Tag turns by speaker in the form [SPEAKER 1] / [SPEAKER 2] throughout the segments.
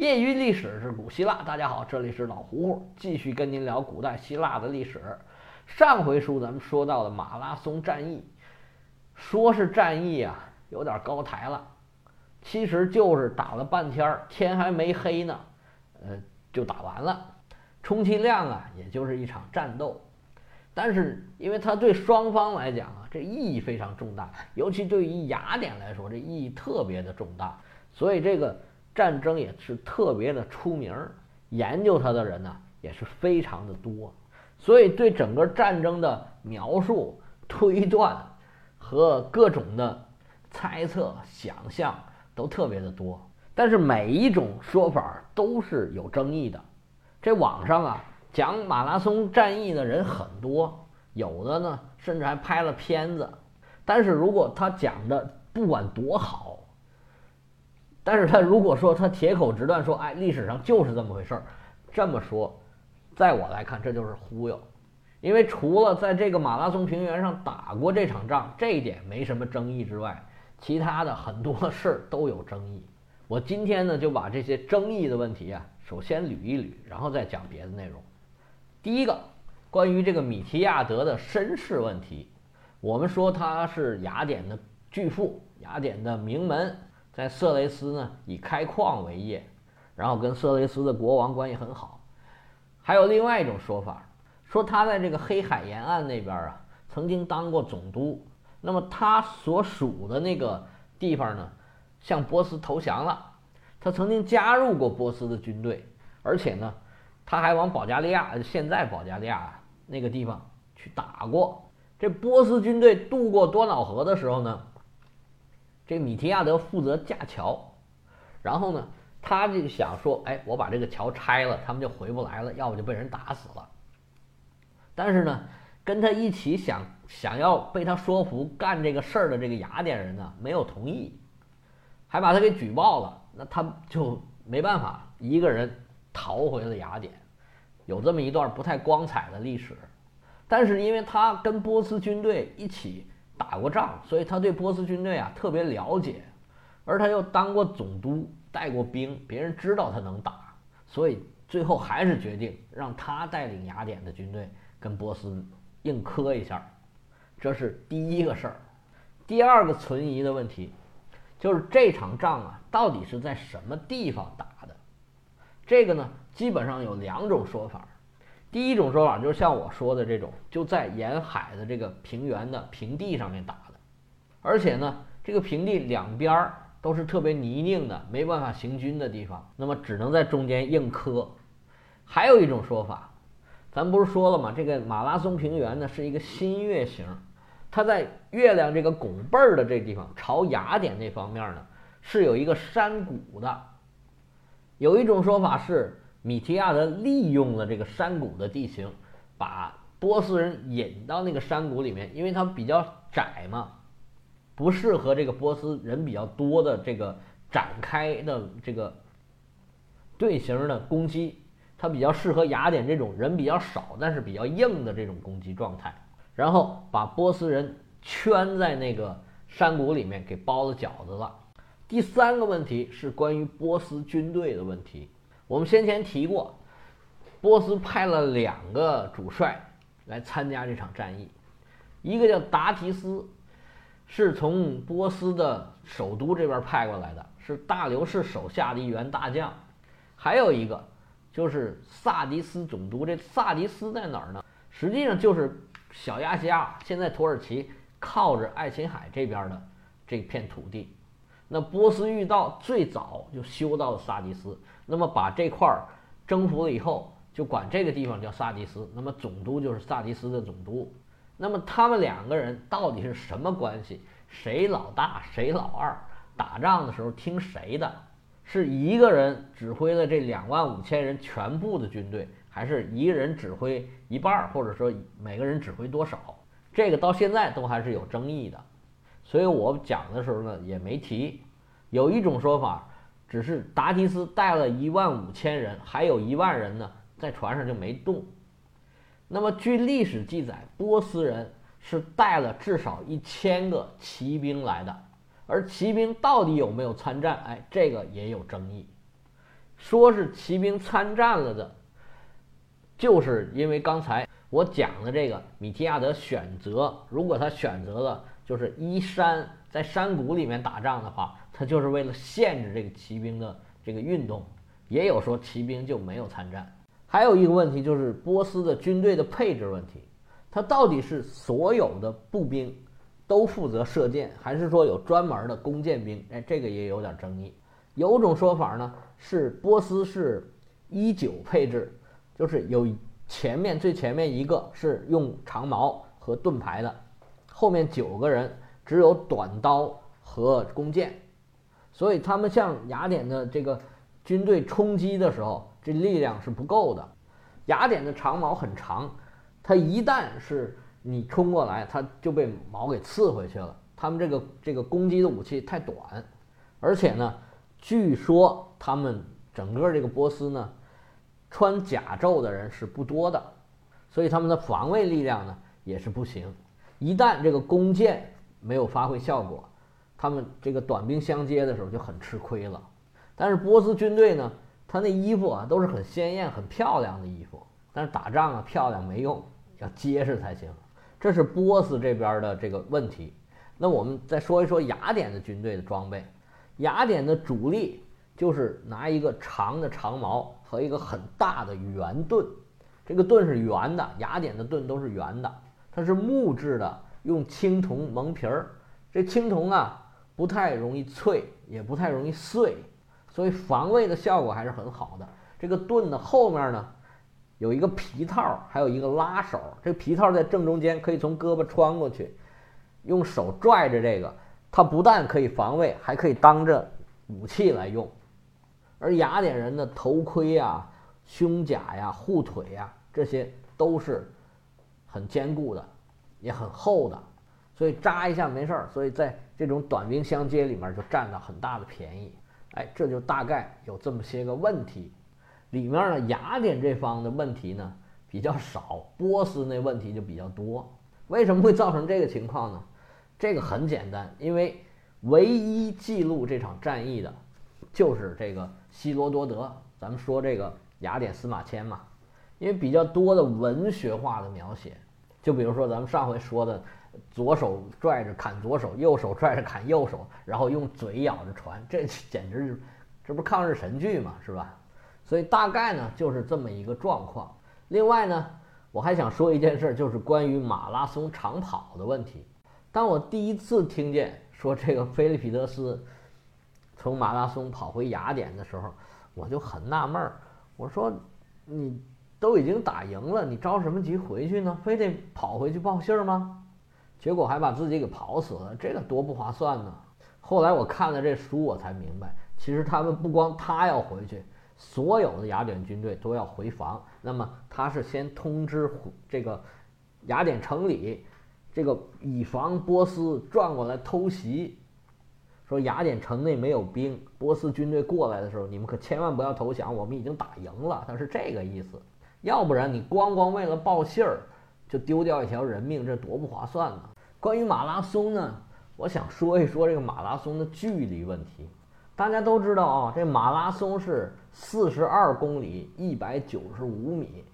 [SPEAKER 1] 业余历史是古希腊，大家好，这里是老胡胡，继续跟您聊古代希腊的历史。上回书咱们说到的马拉松战役，说是战役啊，有点高抬了，其实就是打了半天，天还没黑呢，呃，就打完了，充其量啊，也就是一场战斗。但是因为它对双方来讲啊，这意义非常重大，尤其对于雅典来说，这意义特别的重大，所以这个。战争也是特别的出名儿，研究它的人呢也是非常的多，所以对整个战争的描述、推断和各种的猜测、想象都特别的多。但是每一种说法都是有争议的。这网上啊讲马拉松战役的人很多，有的呢甚至还拍了片子。但是如果他讲的不管多好，但是他如果说他铁口直断说，哎，历史上就是这么回事儿，这么说，在我来看这就是忽悠，因为除了在这个马拉松平原上打过这场仗这一点没什么争议之外，其他的很多事儿都有争议。我今天呢就把这些争议的问题啊，首先捋一捋，然后再讲别的内容。第一个，关于这个米提亚德的身世问题，我们说他是雅典的巨富，雅典的名门。在色雷斯呢，以开矿为业，然后跟色雷斯的国王关系很好。还有另外一种说法，说他在这个黑海沿岸那边啊，曾经当过总督。那么他所属的那个地方呢，向波斯投降了。他曾经加入过波斯的军队，而且呢，他还往保加利亚（现在保加利亚那个地方）去打过。这波斯军队渡过多瑙河的时候呢？这米提亚德负责架桥，然后呢，他就想说：“哎，我把这个桥拆了，他们就回不来了，要不就被人打死了。”但是呢，跟他一起想想要被他说服干这个事儿的这个雅典人呢，没有同意，还把他给举报了。那他就没办法，一个人逃回了雅典，有这么一段不太光彩的历史。但是因为他跟波斯军队一起。打过仗，所以他对波斯军队啊特别了解，而他又当过总督，带过兵，别人知道他能打，所以最后还是决定让他带领雅典的军队跟波斯硬磕一下，这是第一个事儿。第二个存疑的问题，就是这场仗啊到底是在什么地方打的？这个呢，基本上有两种说法。第一种说法就是像我说的这种，就在沿海的这个平原的平地上面打的，而且呢，这个平地两边儿都是特别泥泞的，没办法行军的地方，那么只能在中间硬磕。还有一种说法，咱不是说了吗？这个马拉松平原呢是一个新月形，它在月亮这个拱背儿的这地方，朝雅典那方面呢是有一个山谷的。有一种说法是。米提亚德利用了这个山谷的地形，把波斯人引到那个山谷里面，因为它比较窄嘛，不适合这个波斯人比较多的这个展开的这个队形的攻击，它比较适合雅典这种人比较少但是比较硬的这种攻击状态，然后把波斯人圈在那个山谷里面给包了饺子了。第三个问题是关于波斯军队的问题。我们先前提过，波斯派了两个主帅来参加这场战役，一个叫达提斯，是从波斯的首都这边派过来的，是大流士手下的一员大将；还有一个就是萨迪斯总督。这萨迪斯在哪儿呢？实际上就是小亚细亚，现在土耳其靠着爱琴海这边的这片土地。那波斯御道最早就修到了萨迪斯。那么把这块儿征服了以后，就管这个地方叫萨迪斯。那么总督就是萨迪斯的总督。那么他们两个人到底是什么关系？谁老大，谁老二？打仗的时候听谁的？是一个人指挥了这两万五千人全部的军队，还是一个人指挥一半儿，或者说每个人指挥多少？这个到现在都还是有争议的。所以我讲的时候呢，也没提。有一种说法。只是达提斯带了一万五千人，还有一万人呢，在船上就没动。那么据历史记载，波斯人是带了至少一千个骑兵来的，而骑兵到底有没有参战，哎，这个也有争议。说是骑兵参战了的，就是因为刚才我讲的这个米提亚德选择，如果他选择了就是依山在山谷里面打仗的话，他就是为了限制这个骑兵的这个运动。也有说骑兵就没有参战。还有一个问题就是波斯的军队的配置问题，它到底是所有的步兵都负责射箭，还是说有专门的弓箭兵？哎，这个也有点争议。有种说法呢是波斯是一九配置，就是有前面最前面一个是用长矛和盾牌的，后面九个人只有短刀和弓箭，所以他们向雅典的这个军队冲击的时候，这力量是不够的。雅典的长矛很长，它一旦是你冲过来，它就被矛给刺回去了。他们这个这个攻击的武器太短，而且呢。据说他们整个这个波斯呢，穿甲胄的人是不多的，所以他们的防卫力量呢也是不行。一旦这个弓箭没有发挥效果，他们这个短兵相接的时候就很吃亏了。但是波斯军队呢，他那衣服啊都是很鲜艳、很漂亮的衣服，但是打仗啊漂亮没用，要结实才行。这是波斯这边的这个问题。那我们再说一说雅典的军队的装备。雅典的主力就是拿一个长的长矛和一个很大的圆盾，这个盾是圆的，雅典的盾都是圆的，它是木质的，用青铜蒙皮儿。这青铜啊不太容易脆，也不太容易碎，所以防卫的效果还是很好的。这个盾的后面呢有一个皮套，还有一个拉手，这个皮套在正中间，可以从胳膊穿过去，用手拽着这个。它不但可以防卫，还可以当着武器来用。而雅典人的头盔呀、胸甲呀、护腿呀，这些都是很坚固的，也很厚的，所以扎一下没事儿。所以在这种短兵相接里面就占了很大的便宜。哎，这就大概有这么些个问题。里面呢，雅典这方的问题呢比较少，波斯那问题就比较多。为什么会造成这个情况呢？这个很简单，因为唯一记录这场战役的，就是这个希罗多德。咱们说这个雅典司马迁嘛，因为比较多的文学化的描写，就比如说咱们上回说的，左手拽着砍左手，右手拽着砍右手，然后用嘴咬着船，这简直是，这不是抗日神剧嘛，是吧？所以大概呢就是这么一个状况。另外呢，我还想说一件事，就是关于马拉松长跑的问题。当我第一次听见说这个菲利皮德斯从马拉松跑回雅典的时候，我就很纳闷儿。我说：“你都已经打赢了，你着什么急回去呢？非得跑回去报信儿吗？”结果还把自己给跑死了，这个多不划算呢。后来我看了这书，我才明白，其实他们不光他要回去，所有的雅典军队都要回防。那么他是先通知这个雅典城里。这个以防波斯转过来偷袭，说雅典城内没有兵，波斯军队过来的时候，你们可千万不要投降，我们已经打赢了。他是这个意思，要不然你光光为了报信儿，就丢掉一条人命，这多不划算呢。关于马拉松呢，我想说一说这个马拉松的距离问题。大家都知道啊，这马拉松是四十二公里，一百九十五米。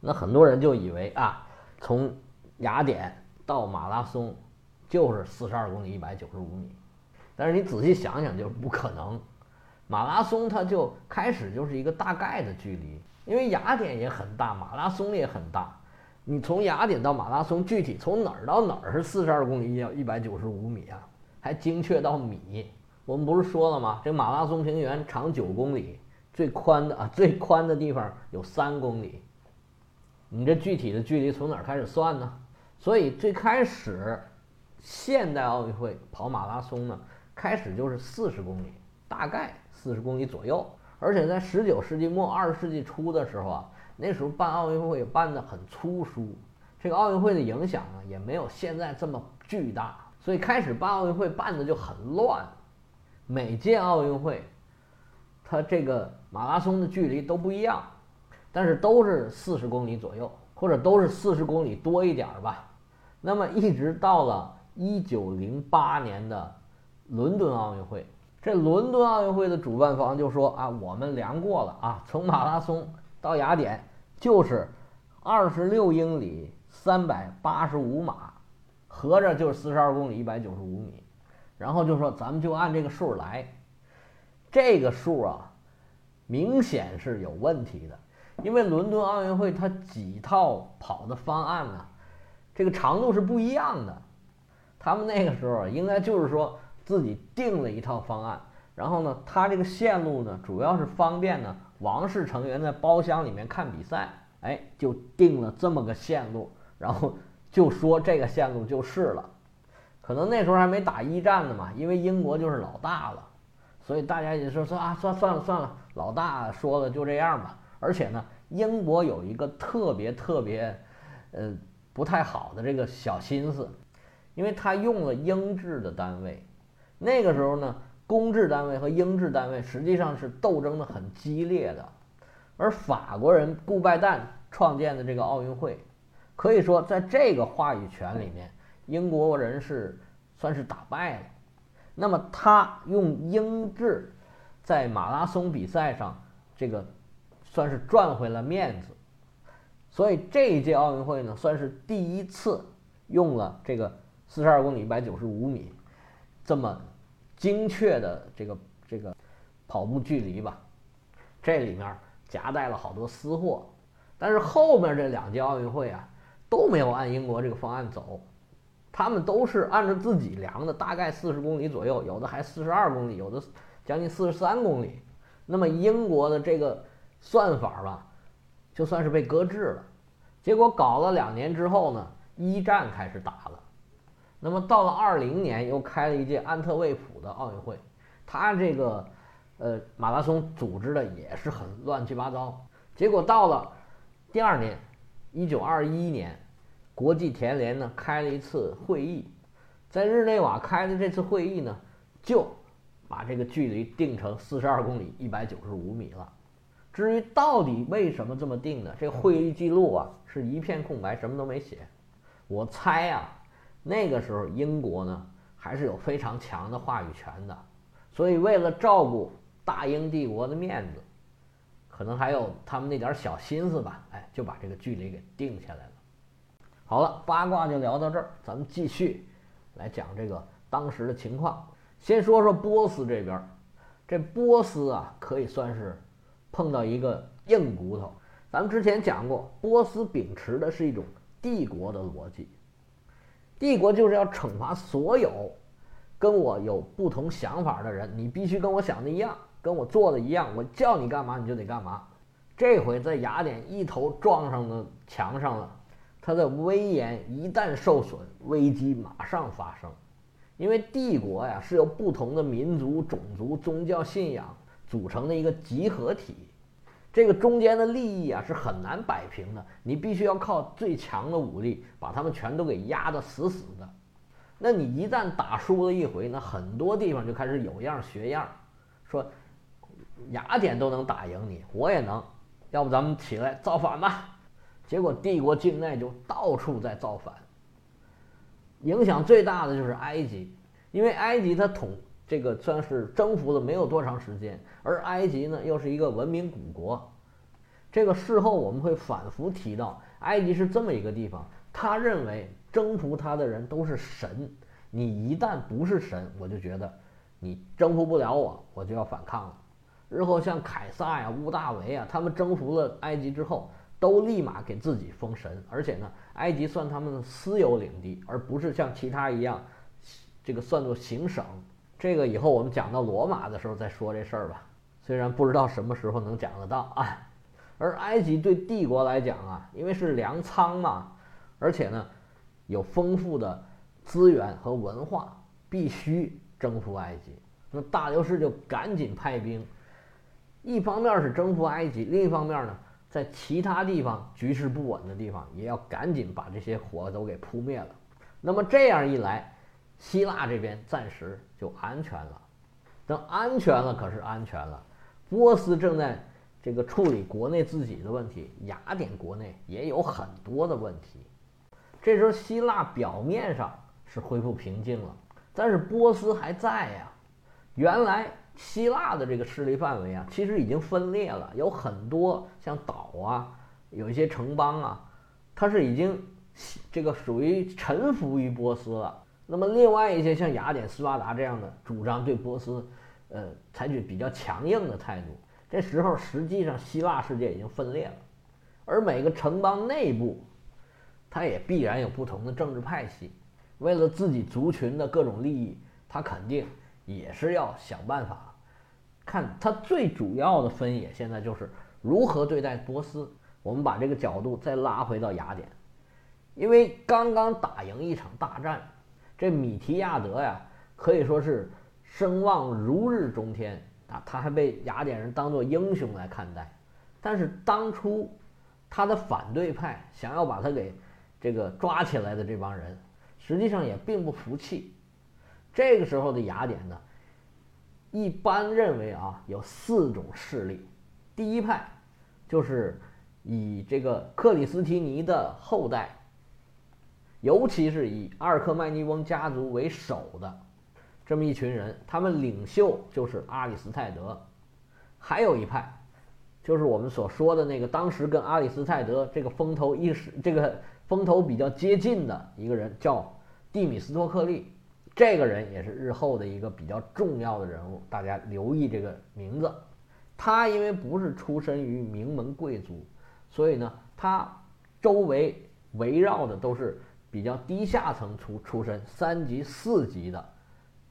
[SPEAKER 1] 那很多人就以为啊，从雅典。到马拉松就是四十二公里一百九十五米，但是你仔细想想就是不可能。马拉松它就开始就是一个大概的距离，因为雅典也很大，马拉松也很大。你从雅典到马拉松，具体从哪儿到哪儿是四十二公里要一百九十五米啊？还精确到米。我们不是说了吗？这马拉松平原长九公里，最宽的啊最宽的地方有三公里。你这具体的距离从哪儿开始算呢？所以最开始，现代奥运会跑马拉松呢，开始就是四十公里，大概四十公里左右。而且在十九世纪末二十世纪初的时候啊，那时候办奥运会办得很粗疏，这个奥运会的影响呢也没有现在这么巨大，所以开始办奥运会办的就很乱。每届奥运会，它这个马拉松的距离都不一样，但是都是四十公里左右。或者都是四十公里多一点儿吧，那么一直到了一九零八年的伦敦奥运会，这伦敦奥运会的主办方就说啊，我们量过了啊，从马拉松到雅典就是二十六英里三百八十五码，合着就是四十二公里一百九十五米。然后就说咱们就按这个数来，这个数啊，明显是有问题的，因为伦敦奥运会它几套跑的方案呢，这个长度是不一样的。他们那个时候应该就是说。自己定了一套方案，然后呢，他这个线路呢，主要是方便呢王室成员在包厢里面看比赛，哎，就定了这么个线路，然后就说这个线路就是了。可能那时候还没打一战呢嘛，因为英国就是老大了，所以大家也说说啊，算算了算了，老大说了就这样吧。而且呢，英国有一个特别特别，呃，不太好的这个小心思，因为他用了英制的单位。那个时候呢，公制单位和英制单位实际上是斗争的很激烈的，而法国人顾拜旦创建的这个奥运会，可以说在这个话语权里面，英国人是算是打败了。那么他用英制在马拉松比赛上，这个算是赚回了面子，所以这一届奥运会呢，算是第一次用了这个四十二公里一百九十五米。这么精确的这个这个跑步距离吧，这里面夹带了好多私货，但是后面这两届奥运会啊都没有按英国这个方案走，他们都是按照自己量的，大概四十公里左右，有的还四十二公里，有的将近四十三公里。那么英国的这个算法吧，就算是被搁置了。结果搞了两年之后呢，一战开始打。那么到了二零年，又开了一届安特卫普的奥运会，他这个，呃，马拉松组织的也是很乱七八糟。结果到了第二年，一九二一年，国际田联呢开了一次会议，在日内瓦开的这次会议呢，就把这个距离定成四十二公里一百九十五米了。至于到底为什么这么定呢？这个会议记录啊是一片空白，什么都没写。我猜啊。那个时候，英国呢还是有非常强的话语权的，所以为了照顾大英帝国的面子，可能还有他们那点小心思吧，哎，就把这个距离给定下来了。好了，八卦就聊到这儿，咱们继续来讲这个当时的情况。先说说波斯这边，这波斯啊可以算是碰到一个硬骨头。咱们之前讲过，波斯秉持的是一种帝国的逻辑。帝国就是要惩罚所有跟我有不同想法的人，你必须跟我想的一样，跟我做的一样，我叫你干嘛你就得干嘛。这回在雅典一头撞上了墙上了，他的威严一旦受损，危机马上发生。因为帝国呀是由不同的民族、种族、宗教信仰组成的一个集合体。这个中间的利益啊是很难摆平的，你必须要靠最强的武力把他们全都给压得死死的。那你一旦打输了一回，那很多地方就开始有样学样，说雅典都能打赢你，我也能，要不咱们起来造反吧？结果帝国境内就到处在造反，影响最大的就是埃及，因为埃及它统。这个算是征服了没有多长时间，而埃及呢又是一个文明古国。这个事后我们会反复提到，埃及是这么一个地方，他认为征服他的人都是神，你一旦不是神，我就觉得你征服不了我，我就要反抗了。日后像凯撒呀、屋大维啊，他们征服了埃及之后，都立马给自己封神，而且呢，埃及算他们的私有领地，而不是像其他一样，这个算作行省。这个以后我们讲到罗马的时候再说这事儿吧，虽然不知道什么时候能讲得到啊。而埃及对帝国来讲啊，因为是粮仓嘛，而且呢有丰富的资源和文化，必须征服埃及。那大流士就赶紧派兵，一方面是征服埃及，另一方面呢，在其他地方局势不稳的地方，也要赶紧把这些火都给扑灭了。那么这样一来。希腊这边暂时就安全了，等安全了可是安全了。波斯正在这个处理国内自己的问题，雅典国内也有很多的问题。这时候希腊表面上是恢复平静了，但是波斯还在呀。原来希腊的这个势力范围啊，其实已经分裂了，有很多像岛啊，有一些城邦啊，它是已经这个属于臣服于波斯了。那么另外一些像雅典、斯巴达这样的，主张对波斯，呃，采取比较强硬的态度。这时候实际上希腊世界已经分裂了，而每个城邦内部，它也必然有不同的政治派系，为了自己族群的各种利益，它肯定。也是要想办法，看他最主要的分野，现在就是如何对待波斯。我们把这个角度再拉回到雅典，因为刚刚打赢一场大战，这米提亚德呀，可以说是声望如日中天啊，他还被雅典人当做英雄来看待。但是当初他的反对派想要把他给这个抓起来的这帮人，实际上也并不服气。这个时候的雅典呢，一般认为啊有四种势力。第一派就是以这个克里斯提尼的后代，尤其是以阿尔克迈尼翁家族为首的这么一群人，他们领袖就是阿里斯泰德。还有一派就是我们所说的那个当时跟阿里斯泰德这个风头一时这个风头比较接近的一个人，叫蒂米斯托克利。这个人也是日后的一个比较重要的人物，大家留意这个名字。他因为不是出身于名门贵族，所以呢，他周围围绕的都是比较低下层出出身、三级、四级的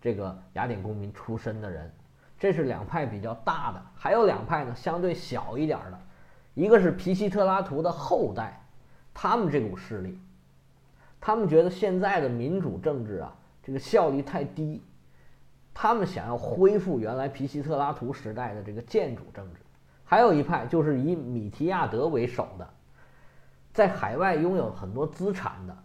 [SPEAKER 1] 这个雅典公民出身的人。这是两派比较大的，还有两派呢，相对小一点的，一个是皮西特拉图的后代，他们这股势力，他们觉得现在的民主政治啊。这个效率太低，他们想要恢复原来皮西特拉图时代的这个建主政治。还有一派就是以米提亚德为首的，在海外拥有很多资产的。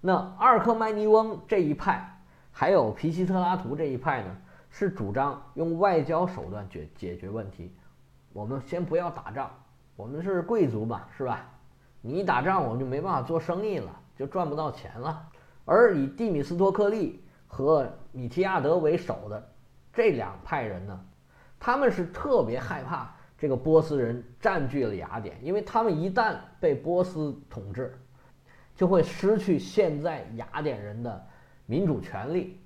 [SPEAKER 1] 那阿尔克迈尼翁这一派，还有皮西特拉图这一派呢，是主张用外交手段解解决问题。我们先不要打仗，我们是贵族嘛，是吧？你一打仗，我们就没办法做生意了，就赚不到钱了。而以蒂米斯托克利和米提亚德为首的这两派人呢，他们是特别害怕这个波斯人占据了雅典，因为他们一旦被波斯统治，就会失去现在雅典人的民主权利，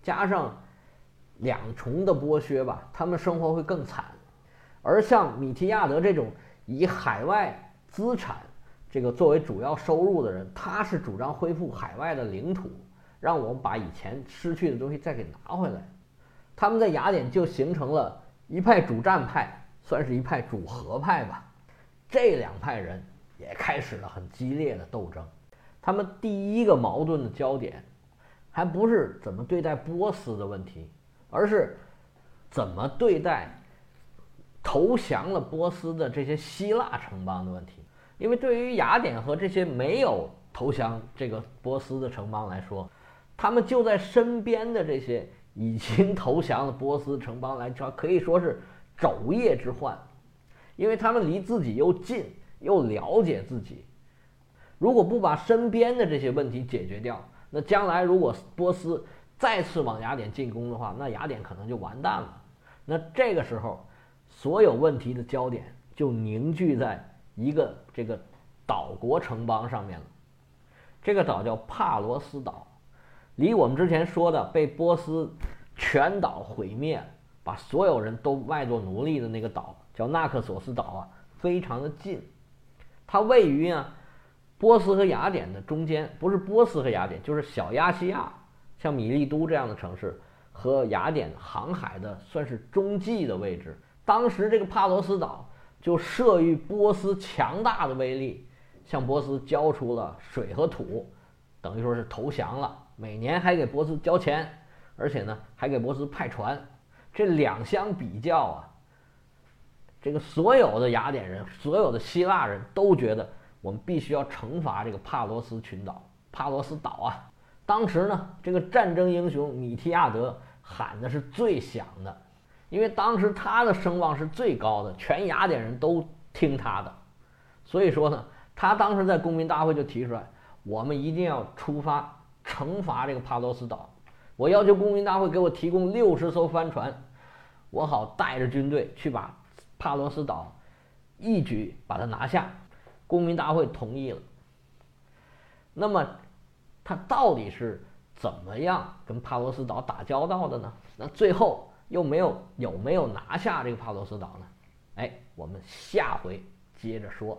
[SPEAKER 1] 加上两重的剥削吧，他们生活会更惨。而像米提亚德这种以海外资产。这个作为主要收入的人，他是主张恢复海外的领土，让我们把以前失去的东西再给拿回来。他们在雅典就形成了一派主战派，算是一派主和派吧。这两派人也开始了很激烈的斗争。他们第一个矛盾的焦点，还不是怎么对待波斯的问题，而是怎么对待投降了波斯的这些希腊城邦的问题。因为对于雅典和这些没有投降这个波斯的城邦来说，他们就在身边的这些已经投降了波斯城邦来说，可以说是昼夜之患，因为他们离自己又近又了解自己。如果不把身边的这些问题解决掉，那将来如果波斯再次往雅典进攻的话，那雅典可能就完蛋了。那这个时候，所有问题的焦点就凝聚在。一个这个岛国城邦上面了，这个岛叫帕罗斯岛，离我们之前说的被波斯全岛毁灭，把所有人都卖作奴隶的那个岛叫纳克索斯岛啊，非常的近。它位于啊波斯和雅典的中间，不是波斯和雅典，就是小亚细亚，像米利都这样的城市和雅典航海的算是中继的位置。当时这个帕罗斯岛。就慑于波斯强大的威力，向波斯交出了水和土，等于说是投降了。每年还给波斯交钱，而且呢还给波斯派船。这两相比较啊，这个所有的雅典人、所有的希腊人都觉得我们必须要惩罚这个帕罗斯群岛、帕罗斯岛啊。当时呢，这个战争英雄米提亚德喊的是最响的。因为当时他的声望是最高的，全雅典人都听他的，所以说呢，他当时在公民大会就提出来，我们一定要出发惩罚这个帕罗斯岛，我要求公民大会给我提供六十艘帆船，我好带着军队去把帕罗斯岛一举把它拿下。公民大会同意了。那么，他到底是怎么样跟帕罗斯岛打交道的呢？那最后又没有有没有拿下这个帕罗斯岛呢？哎，我们下回接着说。